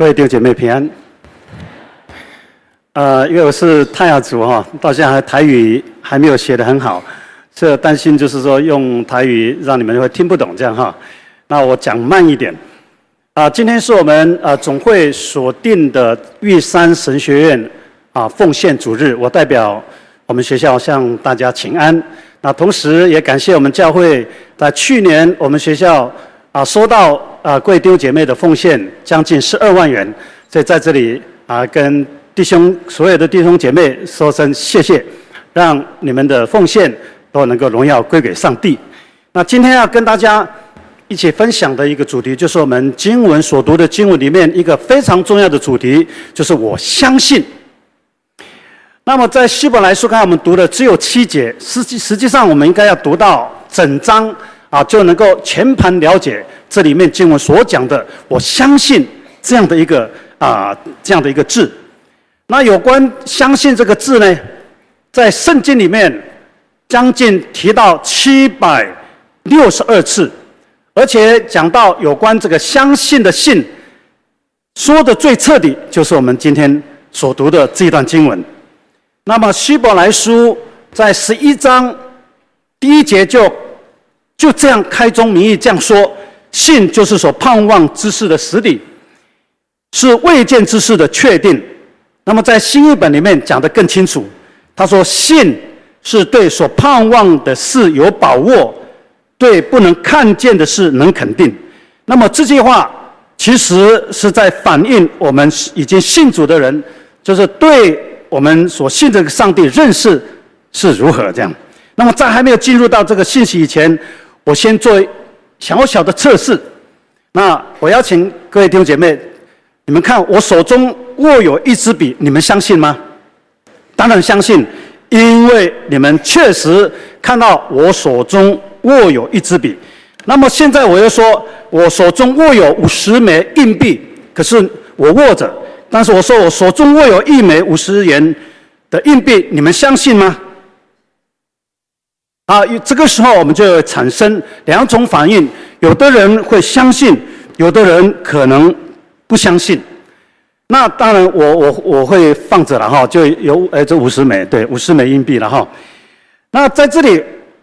各位弟兄姐妹平安。呃，因为我是泰雅族哈，到现在还台语还没有学得很好，所以担心就是说用台语让你们会听不懂这样哈。那我讲慢一点。啊、今天是我们呃总会所定的玉山神学院啊、奉献主日，我代表我们学校向大家请安。那同时也感谢我们教会在去年我们学校啊、收到。啊，贵丢姐妹的奉献将近十二万元，所以在这里啊，跟弟兄所有的弟兄姐妹说声谢谢，让你们的奉献都能够荣耀归给上帝。那今天要跟大家一起分享的一个主题，就是我们经文所读的经文里面一个非常重要的主题，就是我相信。那么在希伯来书，刚才我们读的只有七节，实际实际上我们应该要读到整章啊，就能够全盘了解。这里面经文所讲的，我相信这样的一个啊，这样的一个字。那有关相信这个字呢，在圣经里面将近提到七百六十二次，而且讲到有关这个相信的信，说的最彻底，就是我们今天所读的这一段经文。那么希伯来书在十一章第一节就就这样开宗明义这样说。信就是所盼望之事的实底，是未见之事的确定。那么在新译本里面讲得更清楚，他说：“信是对所盼望的事有把握，对不能看见的事能肯定。”那么这句话其实是在反映我们已经信主的人，就是对我们所信这个上帝认识是如何这样。那么在还没有进入到这个信息以前，我先做。小小的测试，那我邀请各位弟兄姐妹，你们看我手中握有一支笔，你们相信吗？当然相信，因为你们确实看到我手中握有一支笔。那么现在我又说，我手中握有五十枚硬币，可是我握着，但是我说我手中握有一枚五十元的硬币，你们相信吗？啊，这个时候我们就产生两种反应，有的人会相信，有的人可能不相信。那当然我，我我会放着了哈，就有呃这五十枚，对，五十枚硬币了哈。那在这里，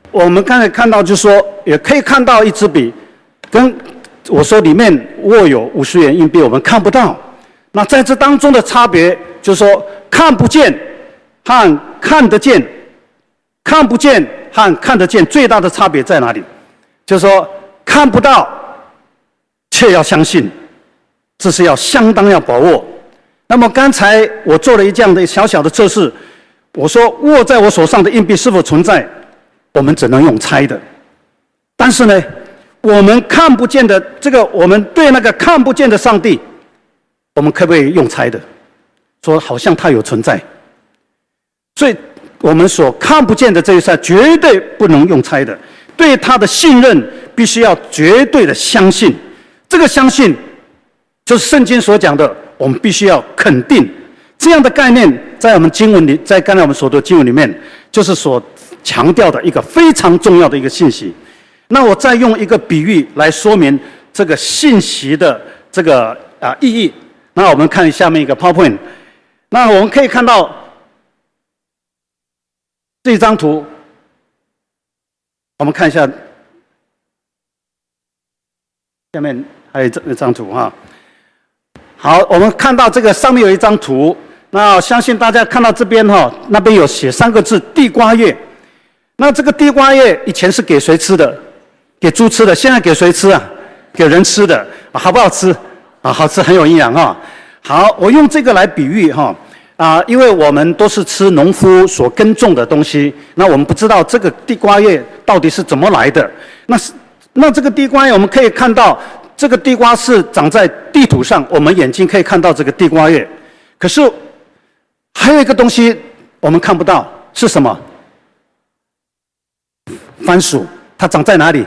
我们刚才看到，就是说也可以看到一支笔，跟我说里面握有五十元硬币，我们看不到。那在这当中的差别，就是说看不见和看得见，看不见。和看得见最大的差别在哪里？就是说看不到，却要相信，这是要相当要把握。那么刚才我做了一这样的小小的测试，我说握在我手上的硬币是否存在？我们只能用猜的。但是呢，我们看不见的这个，我们对那个看不见的上帝，我们可不可以用猜的？说好像他有存在，所以。我们所看不见的这一事，绝对不能用猜的。对他的信任，必须要绝对的相信。这个相信，就是圣经所讲的，我们必须要肯定。这样的概念，在我们经文里，在刚才我们所读的经文里面，就是所强调的一个非常重要的一个信息。那我再用一个比喻来说明这个信息的这个啊意义。那我们看下面一个 PowerPoint。那我们可以看到。这张图，我们看一下，下面还有这一张图哈。好，我们看到这个上面有一张图，那相信大家看到这边哈，那边有写三个字“地瓜叶”。那这个地瓜叶以前是给谁吃的？给猪吃的。现在给谁吃啊？给人吃的。好不好吃？啊，好吃，很有营养哈。好，我用这个来比喻哈。啊，因为我们都是吃农夫所耕种的东西，那我们不知道这个地瓜叶到底是怎么来的。那是，那这个地瓜叶我们可以看到，这个地瓜是长在地土上，我们眼睛可以看到这个地瓜叶。可是还有一个东西我们看不到，是什么？番薯，它长在哪里？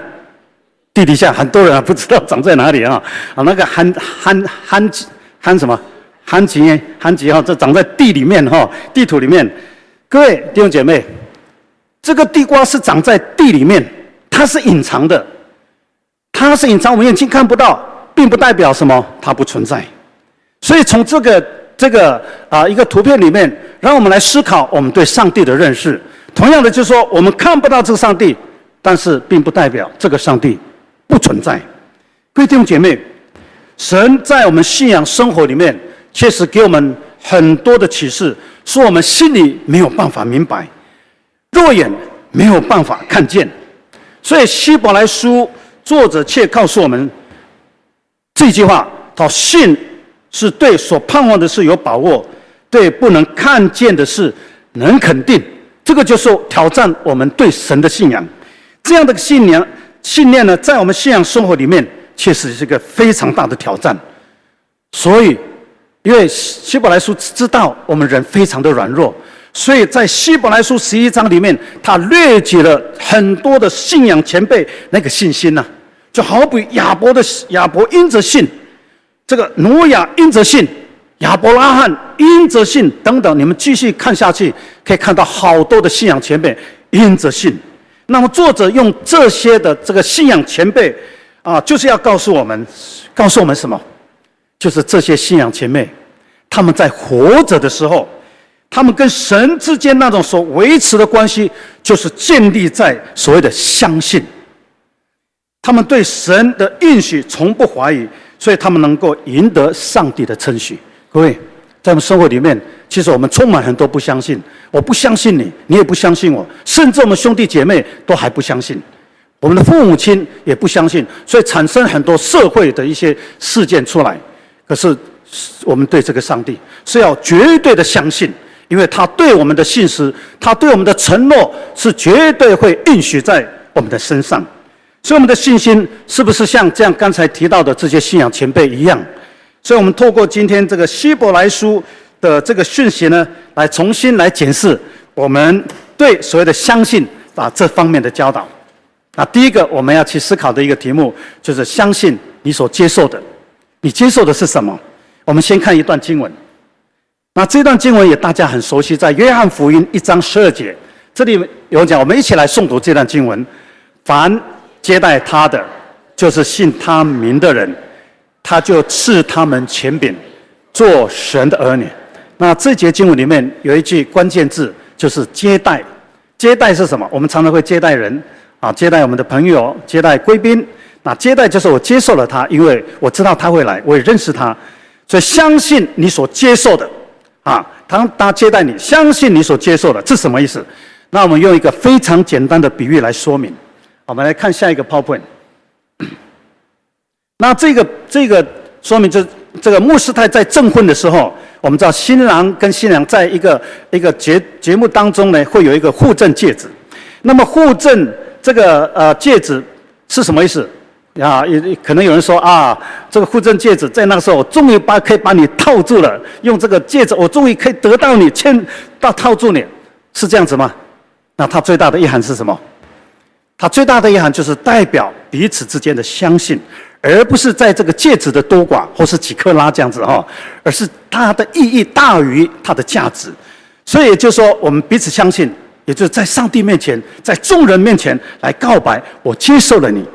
地底下，很多人还不知道长在哪里啊。啊，那个憨憨憨憨什么？番薯，番薯哈，这长在地里面哈，地土里面。各位弟兄姐妹，这个地瓜是长在地里面，它是隐藏的，它是隐藏，我们眼睛看不到，并不代表什么，它不存在。所以从这个这个啊一个图片里面，让我们来思考我们对上帝的认识。同样的，就是说我们看不到这个上帝，但是并不代表这个上帝不存在。各位弟兄姐妹，神在我们信仰生活里面，确实给我们很多的启示，是我们心里没有办法明白，肉眼没有办法看见。所以希伯来书作者却告诉我们这句话：他信是对所盼望的事有把握，对不能看见的事能肯定。这个就是挑战我们对神的信仰。这样的信仰信念呢，在我们信仰生活里面，确实是一个非常大的挑战。所以，因为希伯来书知道我们人非常的软弱。所以在希伯来书十一章里面，他列举了很多的信仰前辈那个信心呐、就好比亚伯的亚伯因着信，这个挪亚因着信，亚伯拉罕因着信等等，你们继续看下去，可以看到好多的信仰前辈因着信。那么作者用这些的这个信仰前辈啊，就是要告诉我们，告诉我们什么？就是这些信仰前辈，他们在活着的时候。他们跟神之间那种所维持的关系，就是建立在所谓的相信。他们对神的应许从不怀疑，所以他们能够赢得上帝的称许。各位，在我们生活里面，其实我们充满很多不相信。我不相信你，你也不相信我，甚至我们兄弟姐妹都还不相信，我们的父母亲也不相信，所以产生很多社会的一些事件出来。可是，我们对这个上帝是要绝对的相信。因为他对我们的信实，他对我们的承诺是绝对会应许在我们的身上，所以我们的信心是不是像这样刚才提到的这些信仰前辈一样？所以我们透过今天这个希伯来书的这个讯息呢，来重新来检视我们对所谓的相信啊这方面的教导。那，第一个我们要去思考的一个题目就是相信你所接受的，你接受的是什么？我们先看一段经文。那这段经文也大家很熟悉，在约翰福音一章十二节，这里有讲，我们一起来诵读这段经文：凡接待他的，就是信他名的人，他就赐他们权柄，做神的儿女。那这节经文里面有一句关键字，就是接待。接待是什么？我们常常会接待人啊，接待我们的朋友，接待贵宾。那接待就是我接受了他，因为我知道他会来，我也认识他，所以相信你所接受的。啊，他他接待你，相信你所接受的，这是什么意思？那我们用一个非常简单的比喻来说明。我们来看下一个 PowerPoint。那这个这个说明，这这个牧师太在证婚的时候，我们知道新郎跟新娘在一个一个节节目当中呢，会有一个互赠戒指。那么互赠这个呃戒指是什么意思？啊，也可能有人说啊，这个互赠戒指在那个时候，我终于把可以把你套住了。用这个戒指，我终于可以得到你，牵到套住你，是这样子吗？那它最大的意涵是什么？它最大的意涵就是代表彼此之间的相信，而不是在这个戒指的多寡或是几克拉这样子哈，而是它的意义大于它的价值。所以就说，我们彼此相信，也就是在上帝面前，在众人面前来告白，我接受了你。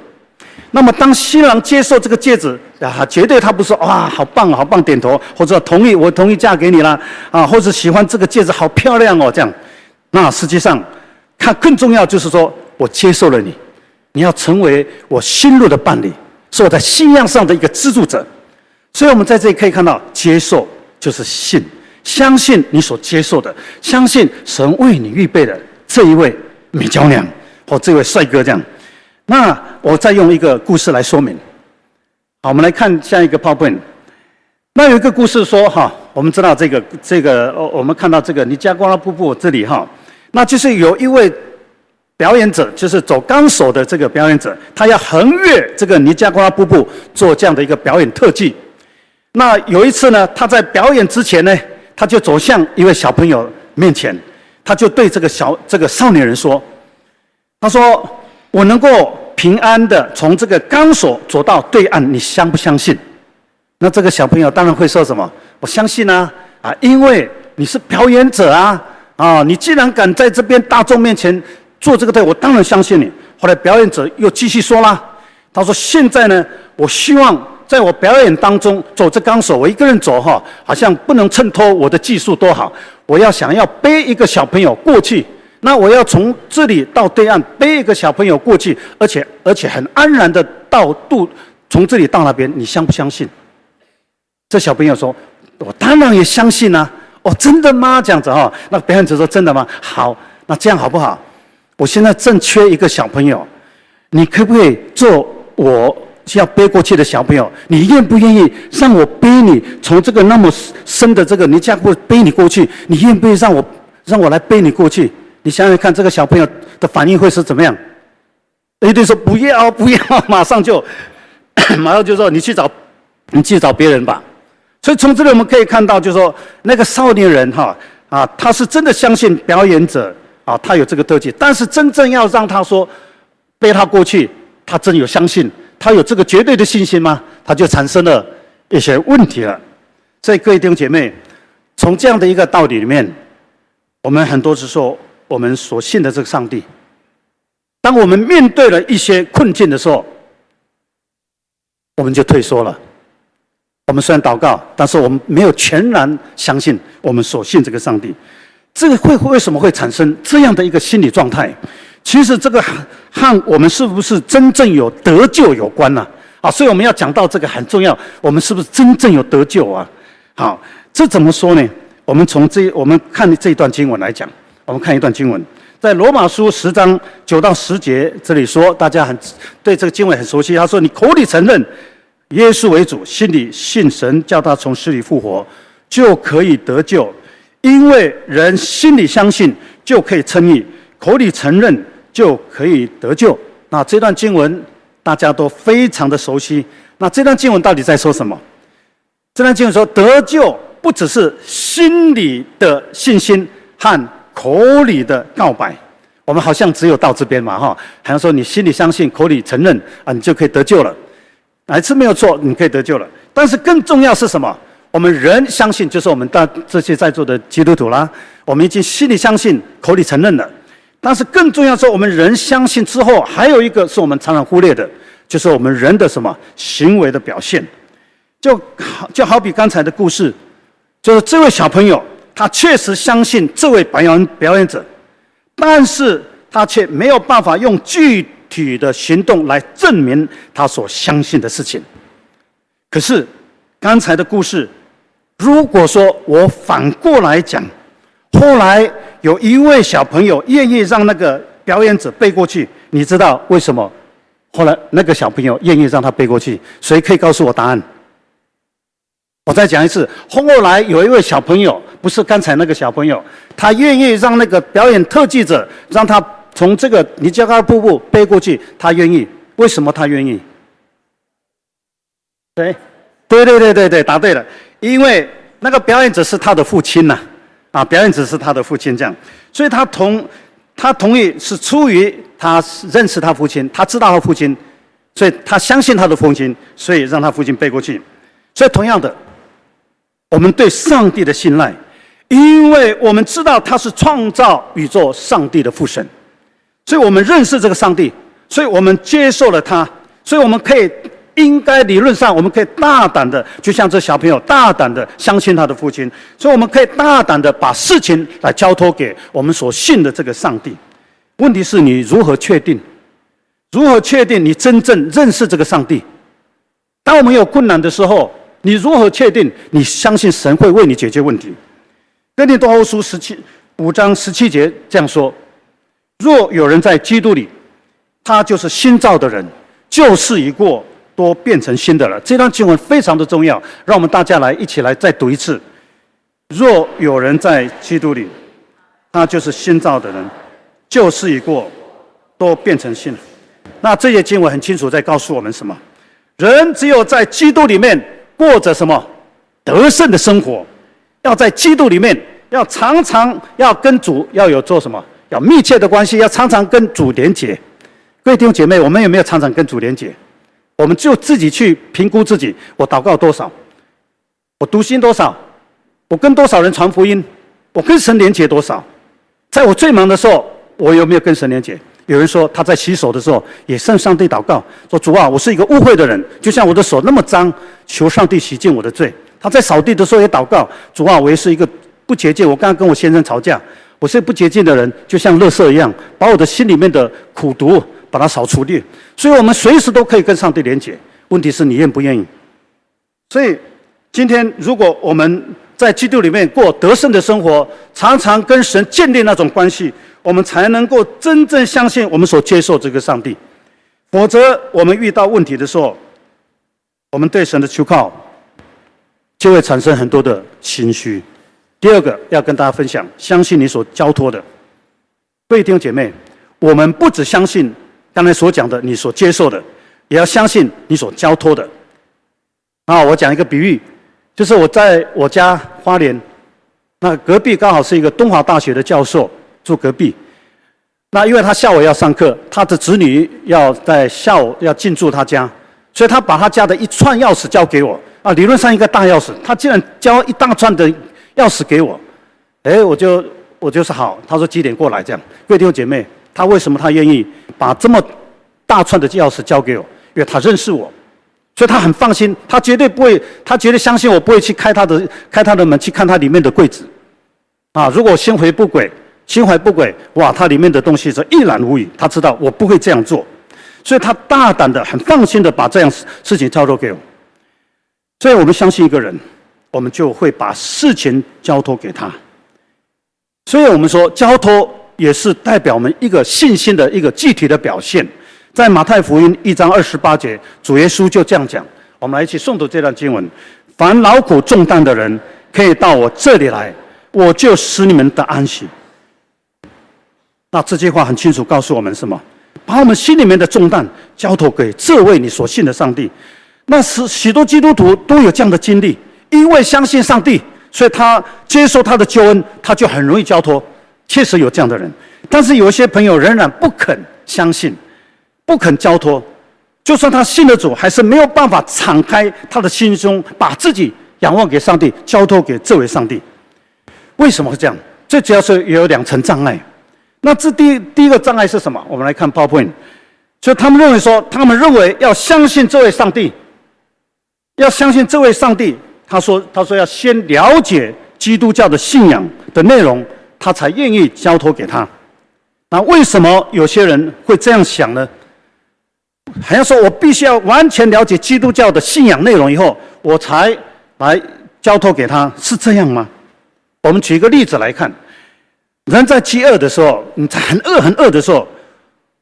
那么，当新郎接受这个戒指啊，绝对他不说哇，好棒，好棒，点头或者同意，我同意嫁给你了啊，或者喜欢这个戒指，好漂亮哦，这样。那实际上，他更重要就是说我接受了你，你要成为我心路的伴侣，是我在信仰上的一个资助者。所以我们在这里可以看到，接受就是信，相信你所接受的，相信神为你预备的这一位美娇娘或这位帅哥这样。那我再用一个故事来说明。好，我们来看下一个 PowerPoint。那有一个故事说，哈，我们知道这个这个，我们看到这个尼加瓜拉瀑布这里哈，那就是有一位表演者，就是走钢索的这个表演者，他要横越这个尼加瓜拉瀑布做这样的一个表演特技。那有一次呢，他在表演之前呢，他就走向一位小朋友面前，他就对这个小这个少年人说，他说。我能够平安的从这个钢索走到对岸，你相不相信？那这个小朋友当然会说什么？我相信啊，啊，因为你是表演者啊，啊，你既然敢在这边大众面前做这个对，我当然相信你。后来表演者又继续说啦，他说：现在呢，我希望在我表演当中走这钢索，我一个人走哈，好像不能衬托我的技术多好。我要想要背一个小朋友过去，那我要从这里到对岸背一个小朋友过去，而且而且很安然的到渡，从这里到那边，你相不相信？这小朋友说：“我当然也相信啊！哦，真的吗？这样子哈？那表演者说：真的吗？好，那这样好不好？我现在正缺一个小朋友，你可不可以做我？”要背过去的小朋友，你愿不愿意让我背你从这个那么深的这个泥浆过背你过去？你愿不愿意让我让我来背你过去？你想想看，这个小朋友的反应会是怎么样？一定说不要不要，马上就马上就说你去找你去找别人吧。所以从这里我们可以看到，就是说那个少年人哈啊，他是真的相信表演者啊，他有这个特技，但是真正要让他说背他过去，他真有相信。他有这个绝对的信心吗？他就产生了一些问题了。所以各位弟兄姐妹，从这样的一个道理里面，我们很多时候我们所信的这个上帝，当我们面对了一些困境的时候，我们就退缩了。我们虽然祷告，但是我们没有全然相信我们所信这个上帝。这个会为什么会产生这样的一个心理状态？其实这个和我们是不是真正有得救有关呢？啊，所以我们要讲到这个很重要，我们是不是真正有得救啊？好，这怎么说呢？我们从这我们看这一段经文来讲，我们看一段经文，在罗马书十章九到十节这里说，大家很对这个经文很熟悉。他说：“你口里承认耶稣为主，心里信神叫他从死里复活，就可以得救。因为人心里相信，就可以称义；口里承认。”就可以得救。那这段经文大家都非常的熟悉。那这段经文到底在说什么？这段经文说，得救不只是心里的信心和口里的告白。我们好像只有到这边嘛，哈，好像说你心里相信，口里承认啊，你就可以得救了。哪一次没有错，你可以得救了。但是更重要是什么？我们人相信，就是我们大这些在座的基督徒啦，我们已经心里相信，口里承认了。但是更重要是，我们人相信之后，还有一个是我们常常忽略的，就是我们人的什么行为的表现。就好就好比刚才的故事，就是这位小朋友，他确实相信这位表演表演者，但是他却没有办法用具体的行动来证明他所相信的事情。可是刚才的故事，如果说我反过来讲。后来有一位小朋友愿意让那个表演者背过去，你知道为什么？后来那个小朋友愿意让他背过去，谁可以告诉我答案？我再讲一次，后来有一位小朋友，不是刚才那个小朋友，他愿意让那个表演特技者让他从这个尼加拉瀑布背过去，他愿意。为什么他愿意？对，对对对对对，答对了，因为那个表演者是他的父亲呐。啊，表演者是他的父亲，这样，所以他同他同意是出于他认识他父亲，他知道他父亲，所以他相信他的父亲，所以让他父亲背过去。所以同样的，我们对上帝的信赖，因为我们知道他是创造宇宙上帝的父神，所以我们认识这个上帝，所以我们接受了他，所以我们可以。应该理论上，我们可以大胆的，就像这小朋友大胆的相信他的父亲，所以我们可以大胆的把事情来交托给我们所信的这个上帝。问题是你如何确定？如何确定你真正认识这个上帝？当我们有困难的时候，你如何确定你相信神会为你解决问题？哥林多后书十七五章十七节这样说：若有人在基督里，他就是新造的人，旧事已过。都变成新的了。这段经文非常的重要，让我们大家来一起来再读一次。若有人在基督里，他就是新造的人，旧事已过，都变成新了。那这些经文很清楚在告诉我们什么？人只有在基督里面过着什么得胜的生活，要在基督里面，要常常要跟主要有做什么？要密切的关系，要常常跟主连结。各位弟兄姐妹，我们有没有常常跟主连结？我们就自己去评估自己，我祷告多少，我读经多少，我跟多少人传福音，我跟神连结多少，在我最忙的时候，我有没有跟神连结？有人说他在洗手的时候也向上帝祷告，说主啊，我是一个污秽的人，就像我的手那么脏，求上帝洗净我的罪。他在扫地的时候也祷告，主啊，我也是一个不洁净。我刚刚跟我先生吵架，我是不洁净的人，就像垃圾一样，把我的心里面的苦毒把它扫除掉。所以我们随时都可以跟上帝连接，问题是你愿不愿意？所以今天如果我们在基督里面过得胜的生活，常常跟神建立那种关系，我们才能够真正相信我们所接受这个上帝。否则，我们遇到问题的时候，我们对神的求靠。就会产生很多的心虚。第二个要跟大家分享，相信你所交托的。各位弟兄姐妹，我们不只相信刚才所讲的你所接受的，也要相信你所交托的。啊，我讲一个比喻，就是我在我家花莲，那隔壁刚好是一个东华大学的教授住隔壁。那因为他下午要上课，他的子女要在下午要进驻他家，所以他把他家的一串钥匙交给我。啊，理论上一个大钥匙，他竟然交一大串的钥匙给我，哎，我就我就是好。他说几点过来这样？各位弟兄姐妹，他为什么他愿意把这么大串的钥匙交给我？因为他认识我，所以他很放心，他绝对不会，他绝对相信我不会去开他的开他的门去看他里面的柜子。啊，如果心怀不轨，心怀不轨，哇，他里面的东西是一览无遗。他知道我不会这样做，所以他大胆的、很放心的把这样事事情交托给我。所以我们相信一个人，我们就会把事情交托给他。所以我们说，交托也是代表我们一个信心的一个具体的表现。在马太福音一章二十八节，主耶稣就这样讲。我们来一起诵读这段经文：凡劳苦重担的人，可以到我这里来，我就使你们得安息。那这句话很清楚告诉我们什么？把我们心里面的重担交托给这位你所信的上帝。那是许多基督徒都有这样的经历，因为相信上帝，所以他接受他的救恩，他就很容易交托。确实有这样的人，但是有一些朋友仍然不肯相信，不肯交托，就算他信了主，还是没有办法敞开他的心胸，把自己仰望给上帝，交托给这位上帝。为什么会这样？这主要是也有两层障碍。那这第第一个障碍是什么？我们来看 PowerPoint。所以他们认为说，他们认为要相信这位上帝。要相信这位上帝，他说：“他说要先了解基督教的信仰的内容，他才愿意交托给他。那为什么有些人会这样想呢？还要说我必须要完全了解基督教的信仰内容以后，我才来交托给他，是这样吗？我们举一个例子来看：人在饥饿的时候，你在很饿很饿的时候，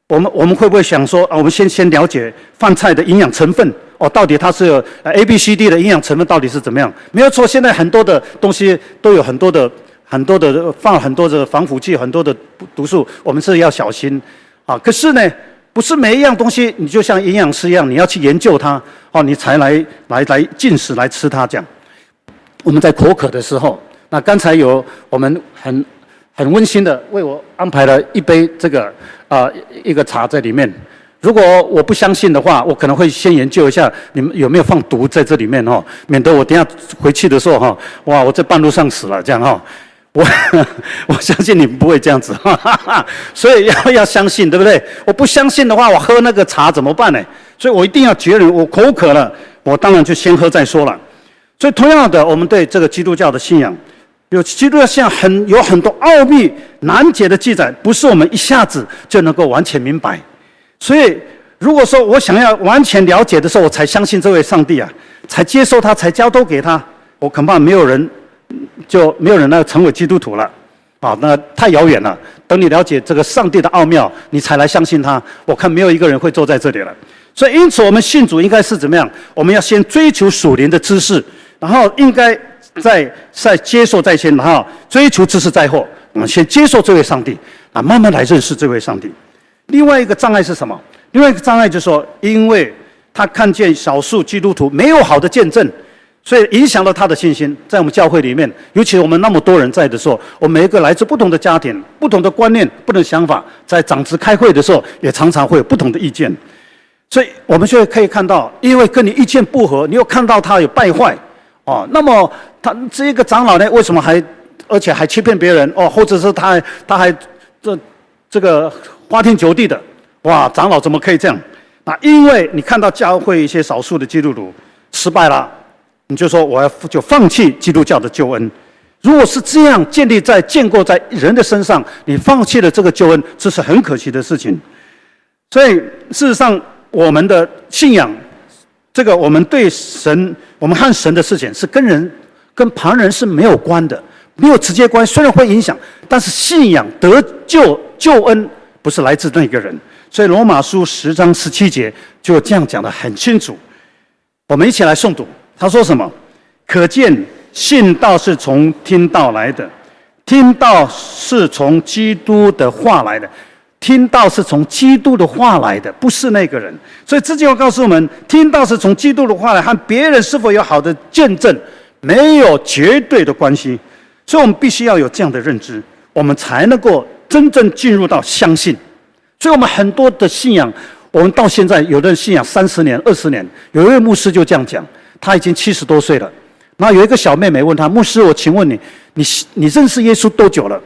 我们我们会不会想说啊？我们先先了解饭菜的营养成分。”哦，到底它是有 A、B、C、D 的营养成分到底是怎么样？没有错，现在很多的东西都有很多的、很多的放很多的防腐剂，很多的毒素，我们是要小心啊。可是呢，不是每一样东西你就像营养师一样，你要去研究它哦，你才来来来进食来吃它这样。我们在口渴的时候，那刚才有我们很很温馨的为我安排了一杯这个啊一个茶在里面。如果我不相信的话，我可能会先研究一下你们有没有放毒在这里面哦，免得我等下回去的时候哈，哇，我在半路上死了这样哈。我 我相信你们不会这样子，哈哈哈，所以要要相信，对不对？我不相信的话，我喝那个茶怎么办呢？所以我一定要绝人我口渴了，我当然就先喝再说了。所以同样的，我们对这个基督教的信仰，有基督教信仰很有很多奥秘难解的记载，不是我们一下子就能够完全明白。所以，如果说我想要完全了解的时候，我才相信这位上帝啊，才接受他，才交托给他，我恐怕没有人，就没有人来成为基督徒了，啊，那太遥远了。等你了解这个上帝的奥妙，你才来相信他。我看没有一个人会坐在这里了。所以，因此我们信主应该是怎么样？我们要先追求属灵的知识，然后应该在在接受在先，然后追求知识在后。我们先接受这位上帝，啊，慢慢来认识这位上帝。另外一个障碍是什么？另外一个障碍就是说，因为他看见少数基督徒没有好的见证，所以影响了他的信心。在我们教会里面，尤其我们那么多人在的时候，我们每一个来自不同的家庭、不同的观念、不同的想法，在长执开会的时候，也常常会有不同的意见。所以我们就可以看到，因为跟你意见不合，你又看到他有败坏，哦，那么他这一个长老呢，为什么还而且还欺骗别人？哦，或者是他他还这。这个花天酒地的，哇，长老怎么可以这样？那因为你看到教会一些少数的基督徒失败了，你就说我要就放弃基督教的救恩。如果是这样建立在建构在人的身上，你放弃了这个救恩，这是很可惜的事情。所以事实上，我们的信仰，这个我们对神，我们和神的事情是跟人、跟旁人是没有关的，没有直接关。虽然会影响，但是信仰得救救恩不是来自那个人。所以罗马书十章十七节就这样讲的很清楚。我们一起来诵读，他说什么？可见。信道是从听道来的，听道是从基督的话来的，听道是从基督的话来的，不是那个人。所以这句话告诉我们，听道是从基督的话来，和别人是否有好的见证没有绝对的关系。所以我们必须要有这样的认知，我们才能够真正进入到相信。所以我们很多的信仰，我们到现在有的人信仰三十年、二十年，有一位牧师就这样讲，他已经七十多岁了。然后有一个小妹妹问他：“牧师，我请问你，你你认识耶稣多久了？”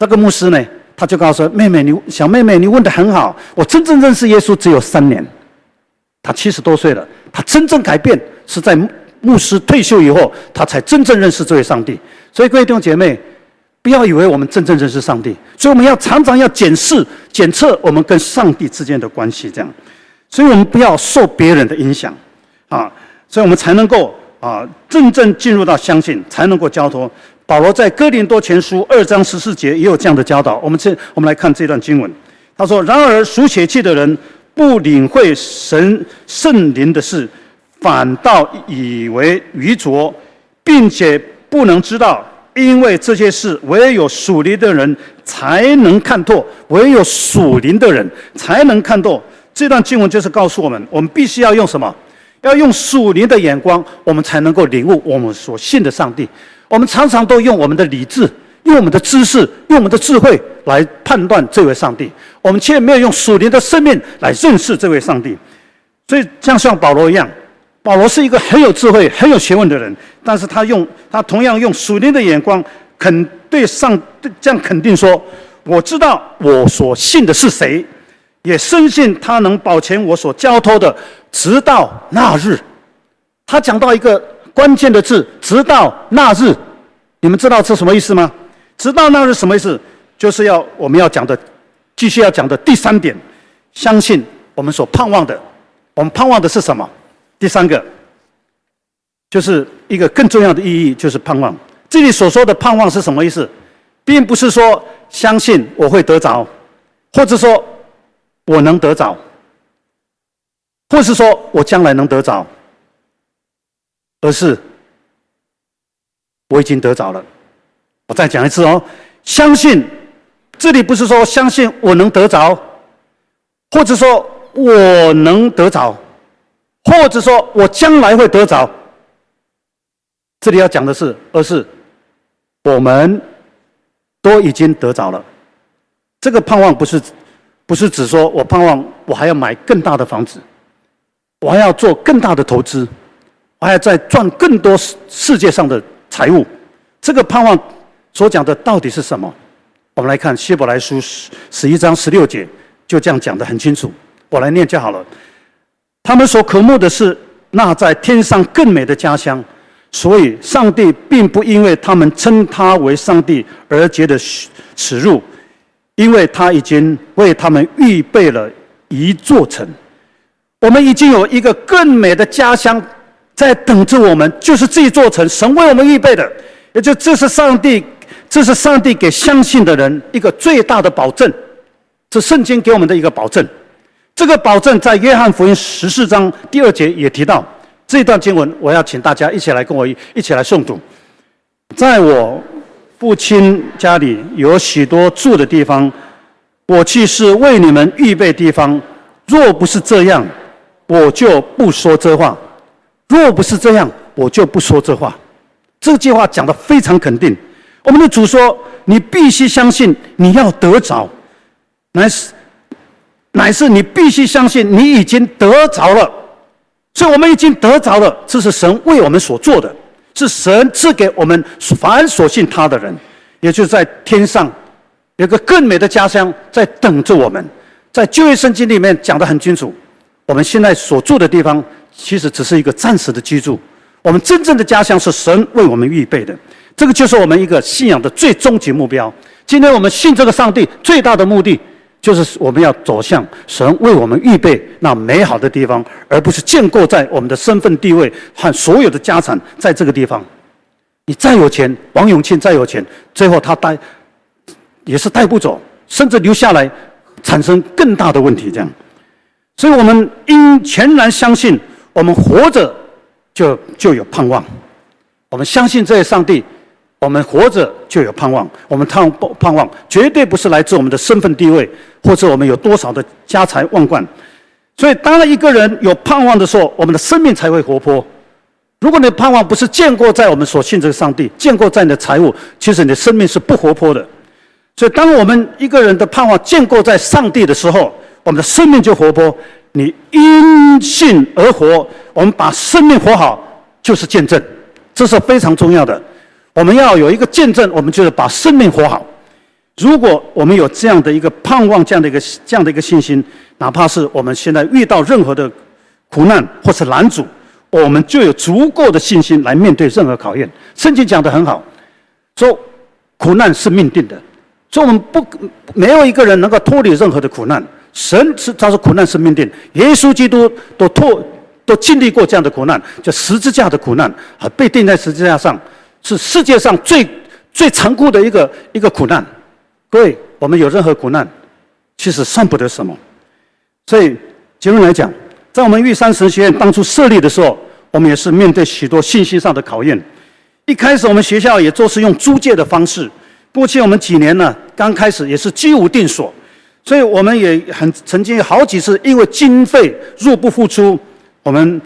那个牧师呢，他就告诉说：“妹妹，你小妹妹，你问得很好。我真正认识耶稣只有三年。他七十多岁了，他真正改变是在牧师退休以后，他才真正认识这位上帝。所以各位弟兄姐妹，不要以为我们真正认识上帝，所以我们要常常要检视、检测我们跟上帝之间的关系。这样，所以我们不要受别人的影响啊，所以我们才能够。”啊，真正进入到相信，才能够交托。保罗在哥林多前书二章十四节也有这样的教导。我们这，我们来看这段经文。他说：“然而属血气的人不领会神圣灵的事，反倒以为愚拙，并且不能知道，因为这些事唯有属灵的人才能看透，唯有属灵的人才能看透。”这段经文就是告诉我们，我们必须要用什么？要用属灵的眼光，我们才能够领悟我们所信的上帝。我们常常都用我们的理智、用我们的知识、用我们的智慧来判断这位上帝，我们却没有用属灵的生命来认识这位上帝。所以，像像保罗一样，保罗是一个很有智慧、很有学问的人，但是他用他同样用属灵的眼光，肯对上这样肯定说：“我知道我所信的是谁。”也深信他能保全我所交托的，直到那日。他讲到一个关键的字，直到那日。你们知道这什么意思吗？直到那日什么意思？就是要我们要讲的，继续要讲的第三点，相信我们所盼望的。我们盼望的是什么？第三个，就是一个更重要的意义，就是盼望。这里所说的盼望是什么意思？并不是说相信我会得着，或者说。我能得着，或是说我将来能得着，而是我已经得着了。我再讲一次哦，相信，这里不是说相信我能得着，或者说我能得着，或者说我将来会得着。这里要讲的是，而是我们都已经得着了。这个盼望不是。不是只说我盼望我还要买更大的房子，我还要做更大的投资，我还要再赚更多世世界上的财物。这个盼望所讲的到底是什么？我们来看希伯来书十十一章十六节，就这样讲得很清楚。我来念就好了。他们所渴慕的是那在天上更美的家乡，所以上帝并不因为他们称他为上帝而觉得耻辱。因为他已经为他们预备了一座城，我们已经有一个更美的家乡在等着我们，就是这座城，神为我们预备的，也就这是上帝，这是上帝给相信的人一个最大的保证，这圣经给我们的一个保证。这个保证在约翰福音十四章第二节也提到，这段经文我要请大家一起来跟我一起来诵读，在我。父亲家里有许多住的地方，我去是为你们预备地方。若不是这样，我就不说这话；若不是这样，我就不说这话。这句话讲得非常肯定。我们的主说：“你必须相信，你要得着，乃是乃是你必须相信，你已经得着了。所以我们已经得着了，这是神为我们所做的。”是神赐给我们凡所信他的人，也就是在天上有个更美的家乡在等着我们。在旧约圣经里面讲得很清楚，我们现在所住的地方其实只是一个暂时的居住，我们真正的家乡是神为我们预备的。这个就是我们一个信仰的最终极目标。今天我们信这个上帝最大的目的，就是我们要走向神为我们预备那美好的地方，而不是建构在我们的身份地位和所有的家产在这个地方。你再有钱，王永庆再有钱，最后他带也是带不走，甚至留下来产生更大的问题。这样，所以我们应全然相信，我们活着就就有盼望。我们相信这些上帝。我们活着就有盼望，我们盼盼望绝对不是来自我们的身份地位，或者我们有多少的家财万贯。所以，当一个人有盼望的时候，我们的生命才会活泼。如果你的盼望不是建构在我们所信这个上帝，建构在你的财物，其实你的生命是不活泼的。所以，当我们一个人的盼望建构在上帝的时候，我们的生命就活泼。你因信而活，我们把生命活好，就是见证，这是非常重要的。我们要有一个见证，我们就是把生命活好。如果我们有这样的一个盼望，这样的一个这样的一个信心，哪怕是我们现在遇到任何的苦难或是拦阻，我们就有足够的信心来面对任何考验。圣经讲得很好，说苦难是命定的，说我们不没有一个人能够脱离任何的苦难。神是他说苦难是命定，耶稣基督都脱都经历过这样的苦难，叫十字架的苦难，和被钉在十字架上。是世界上最最残酷的一个一个苦难，各位，我们有任何苦难，其实算不得什么。所以结论来讲，在我们玉山神学院当初设立的时候，我们也是面对许多信息上的考验。一开始我们学校也都是用租借的方式，过去我们几年呢，刚开始也是居无定所，所以我们也很曾经好几次因为经费入不敷出，我们。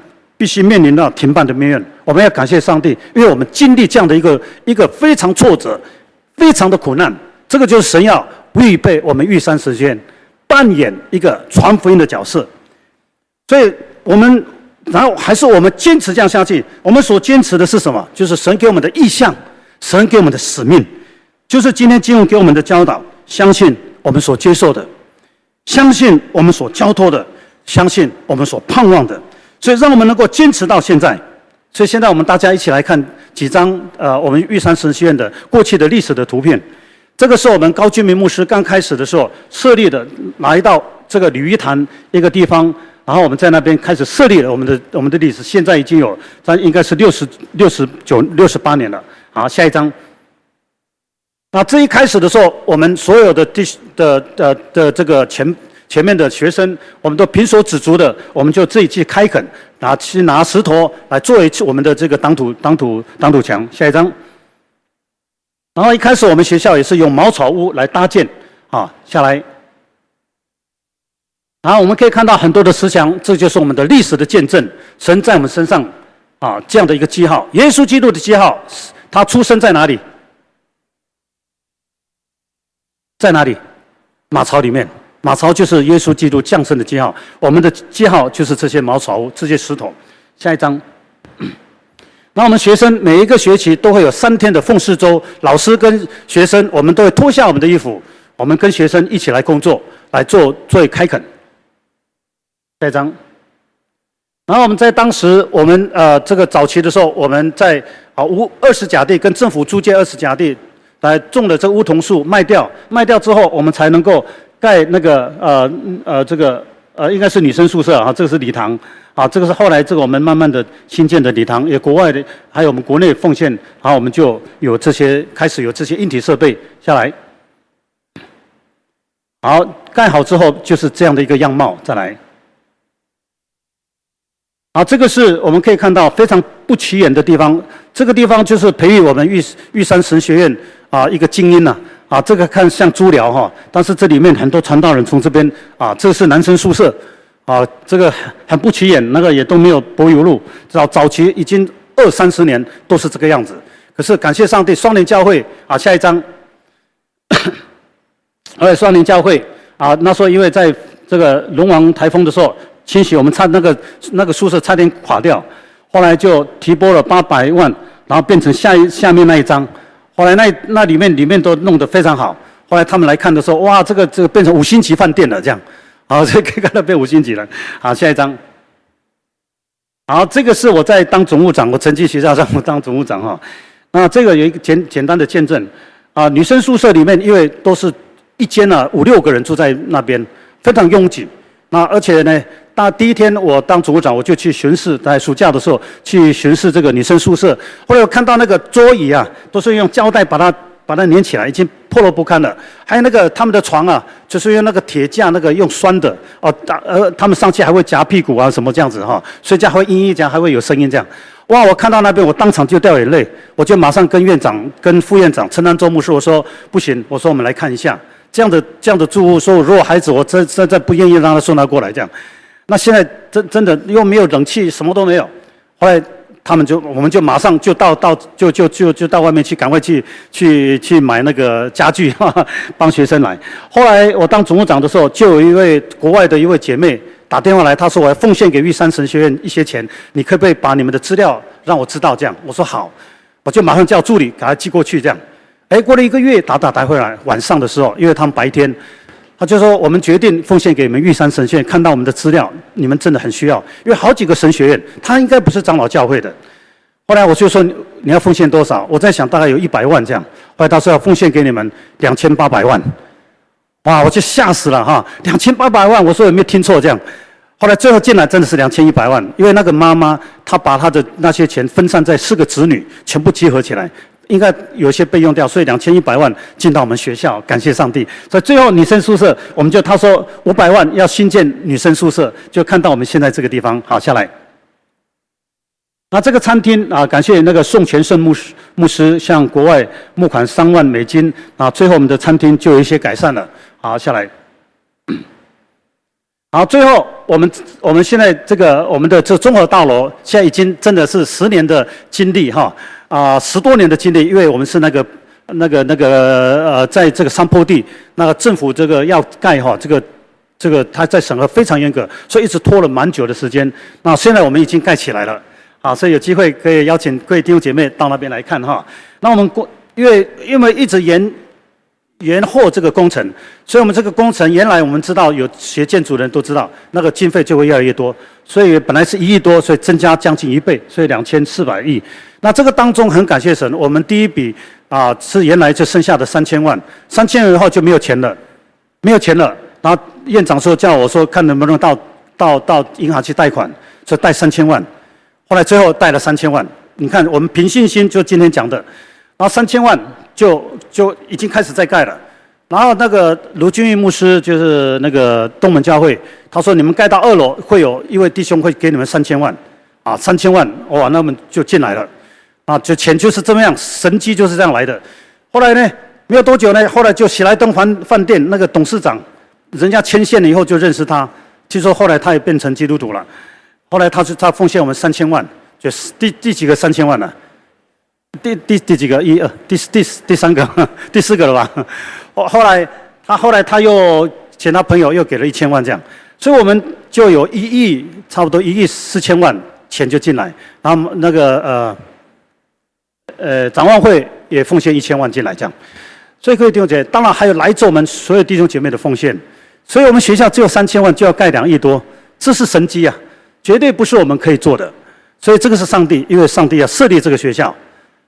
必须面临到停办的命运，我们要感谢上帝，因为我们经历这样的一个一个非常挫折、非常的苦难，这个就是神要预备我们玉山时间扮演一个传福音的角色。所以，我们然后还是我们坚持这样下去。我们所坚持的是什么？就是神给我们的意向，神给我们的使命，就是今天经文给我们的教导。相信我们所接受的，相信我们所交托的，相信我们所盼望的。所以，让我们能够坚持到现在。所以，现在我们大家一起来看几张呃，我们玉山神学院的过去的历史的图片。这个是我们高君明牧师刚开始的时候设立的，来到这个鲤鱼潭一个地方，然后我们在那边开始设立了我们的我们的历史。现在已经有，咱应该是六十六十九六十八年了。好，下一张。那这一开始的时候，我们所有的的的的的这个前。前面的学生，我们都胼手指足的，我们就自己去开垦，拿去拿石头来作为我们的这个挡土挡土挡土墙。下一张。然后一开始我们学校也是用茅草屋来搭建，啊，下来。然后我们可以看到很多的石墙，这就是我们的历史的见证。神在我们身上，啊，这样的一个记号，耶稣基督的记号，他出生在哪里？在哪里？马槽里面。马槽就是耶稣基督降生的记号，我们的记号就是这些茅草屋、这些石头。下一张。那我们学生每一个学期都会有三天的奉事周，老师跟学生我们都会脱下我们的衣服，我们跟学生一起来工作，来做做开垦。下一张。然后我们在当时我们呃这个早期的时候，我们在啊五二十甲地跟政府租借二十甲地来种了这个梧桐树，卖掉卖掉之后，我们才能够。盖那个呃呃这个呃应该是女生宿舍啊，这个是礼堂啊，这个是后来这个我们慢慢的新建的礼堂，也国外的还有我们国内奉献，然后我们就有这些开始有这些硬体设备下来。好，盖好之后就是这样的一个样貌，再来。好，这个是我们可以看到非常不起眼的地方，这个地方就是培育我们玉玉山神学院啊一个精英呐、啊，这个看像猪寮哈，但是这里面很多传道人从这边啊，这是男生宿舍，啊，这个很不起眼，那个也都没有柏油路，早早期已经二三十年都是这个样子。可是感谢上帝，双连教会啊，下一张，哎，双连教会啊，那时候因为在这个龙王台风的时候清洗，我们差那个那个宿舍差点垮掉，后来就提拨了八百万，然后变成下一下面那一张。后来那那里面里面都弄得非常好。后来他们来看的时候，哇，这个这个变成五星级饭店了，这样，好，这可以看到变五星级了。好，下一张。好，这个是我在当总务长，我曾经学校上我当总务长哈。那这个有一个简简单的见证啊，女生宿舍里面因为都是一间呢五六个人住在那边，非常拥挤。那而且呢，大第一天我当总务长，我就去巡视，在暑假的时候去巡视这个女生宿舍。后来我看到那个桌椅啊，都是用胶带把它把它粘起来，已经破落不堪了。还有那个他们的床啊，就是用那个铁架，那个用栓的哦，打呃，他们上去还会夹屁股啊，什么这样子哈，睡觉还会嘤嘤讲，还会有声音这样。哇，我看到那边，我当场就掉眼泪，我就马上跟院长、跟副院长陈南周牧师我说不行，我说我们来看一下。这样的这样的住户说，如果孩子我真真在不愿意让他送他过来这样，那现在真真的又没有冷气，什么都没有。后来他们就我们就马上就到到就就就就到外面去，赶快去去去买那个家具，哈哈，帮学生来。后来我当总务长的时候，就有一位国外的一位姐妹打电话来，她说我要奉献给玉山神学院一些钱，你可不可以把你们的资料让我知道？这样我说好，我就马上叫助理给他寄过去这样。哎，过了一个月，打打打回来，晚上的时候，因为他们白天，他就说我们决定奉献给你们玉山神学院，看到我们的资料，你们真的很需要，因为好几个神学院，他应该不是长老教会的。后来我就说你要奉献多少？我在想大概有一百万这样。后来他说要奉献给你们两千八百万，哇，我就吓死了哈，两千八百万，我说有没有听错这样？后来最后进来真的是两千一百万，因为那个妈妈她把她的那些钱分散在四个子女，全部集合起来。应该有些被用掉，所以两千一百万进到我们学校，感谢上帝。所以最后女生宿舍，我们就他说五百万要新建女生宿舍，就看到我们现在这个地方。好，下来。那这个餐厅啊，感谢那个宋全胜牧师牧师向国外募款三万美金啊，最后我们的餐厅就有一些改善了。好，下来。好，最后我们我们现在这个我们的这综合大楼，现在已经真的是十年的经历哈。啊，十多年的经历，因为我们是那个、那个、那个呃，在这个山坡地，那个政府这个要盖哈，这个、这个他在审核非常严格，所以一直拖了蛮久的时间。那现在我们已经盖起来了，啊，所以有机会可以邀请各位弟兄姐妹到那边来看哈。那我们过，因为因为一直沿延后这个工程，所以我们这个工程原来我们知道有学建筑的人都知道，那个经费就会越来越多，所以本来是一亿多，所以增加将近一倍，所以两千四百亿。那这个当中很感谢神，我们第一笔啊是原来就剩下的三千万，三千万以后就没有钱了，没有钱了。然后院长说叫我说看能不能到到到银行去贷款，说贷三千万。后来最后贷了三千万。你看我们凭信心就今天讲的，然后三千万就就已经开始在盖了。然后那个卢俊义牧师就是那个东门教会，他说你们盖到二楼会有一位弟兄会给你们三千万，啊三千万哇，那么就进来了。啊，就钱就是这么样，神迹就是这样来的。后来呢，没有多久呢，后来就喜来登饭饭店那个董事长，人家牵线了以后就认识他。据说后来他也变成基督徒了。后来他是他奉献我们三千万，就是第第几个三千万呢？第第第几个？一二第第第三个 第四个了吧？后后来他后来他又请他朋友又给了一千万这样，所以我们就有一亿差不多一亿四千万钱就进来，然后那个呃。呃，展望会也奉献一千万进来，这样。所以各位弟兄姐妹，当然还有来自我们所有弟兄姐妹的奉献。所以我们学校只有三千万就要盖两亿多，这是神机啊，绝对不是我们可以做的。所以这个是上帝，因为上帝要设立这个学校。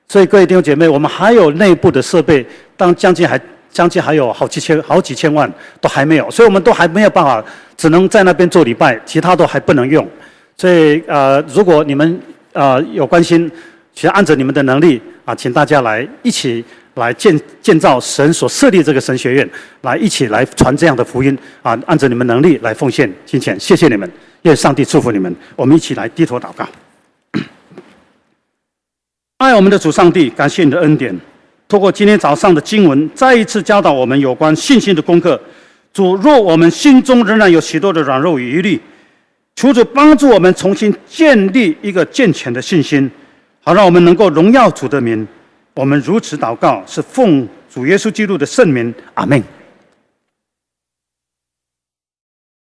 所以各位弟兄姐妹，我们还有内部的设备，当将近还将近还有好几千好几千万都还没有，所以我们都还没有办法，只能在那边做礼拜，其他都还不能用。所以呃，如果你们呃有关心。其实按着你们的能力啊，请大家来一起来建建造神所设立这个神学院，来一起来传这样的福音啊！按着你们能力来奉献金钱，谢谢你们，愿上帝祝福你们。我们一起来低头祷告。爱我们的主上帝，感谢你的恩典，透过今天早上的经文，再一次教导我们有关信心的功课。主，若我们心中仍然有许多的软弱与疑虑，求主帮助我们重新建立一个健全的信心。好，让我们能够荣耀主的名。我们如此祷告，是奉主耶稣基督的圣名。阿门。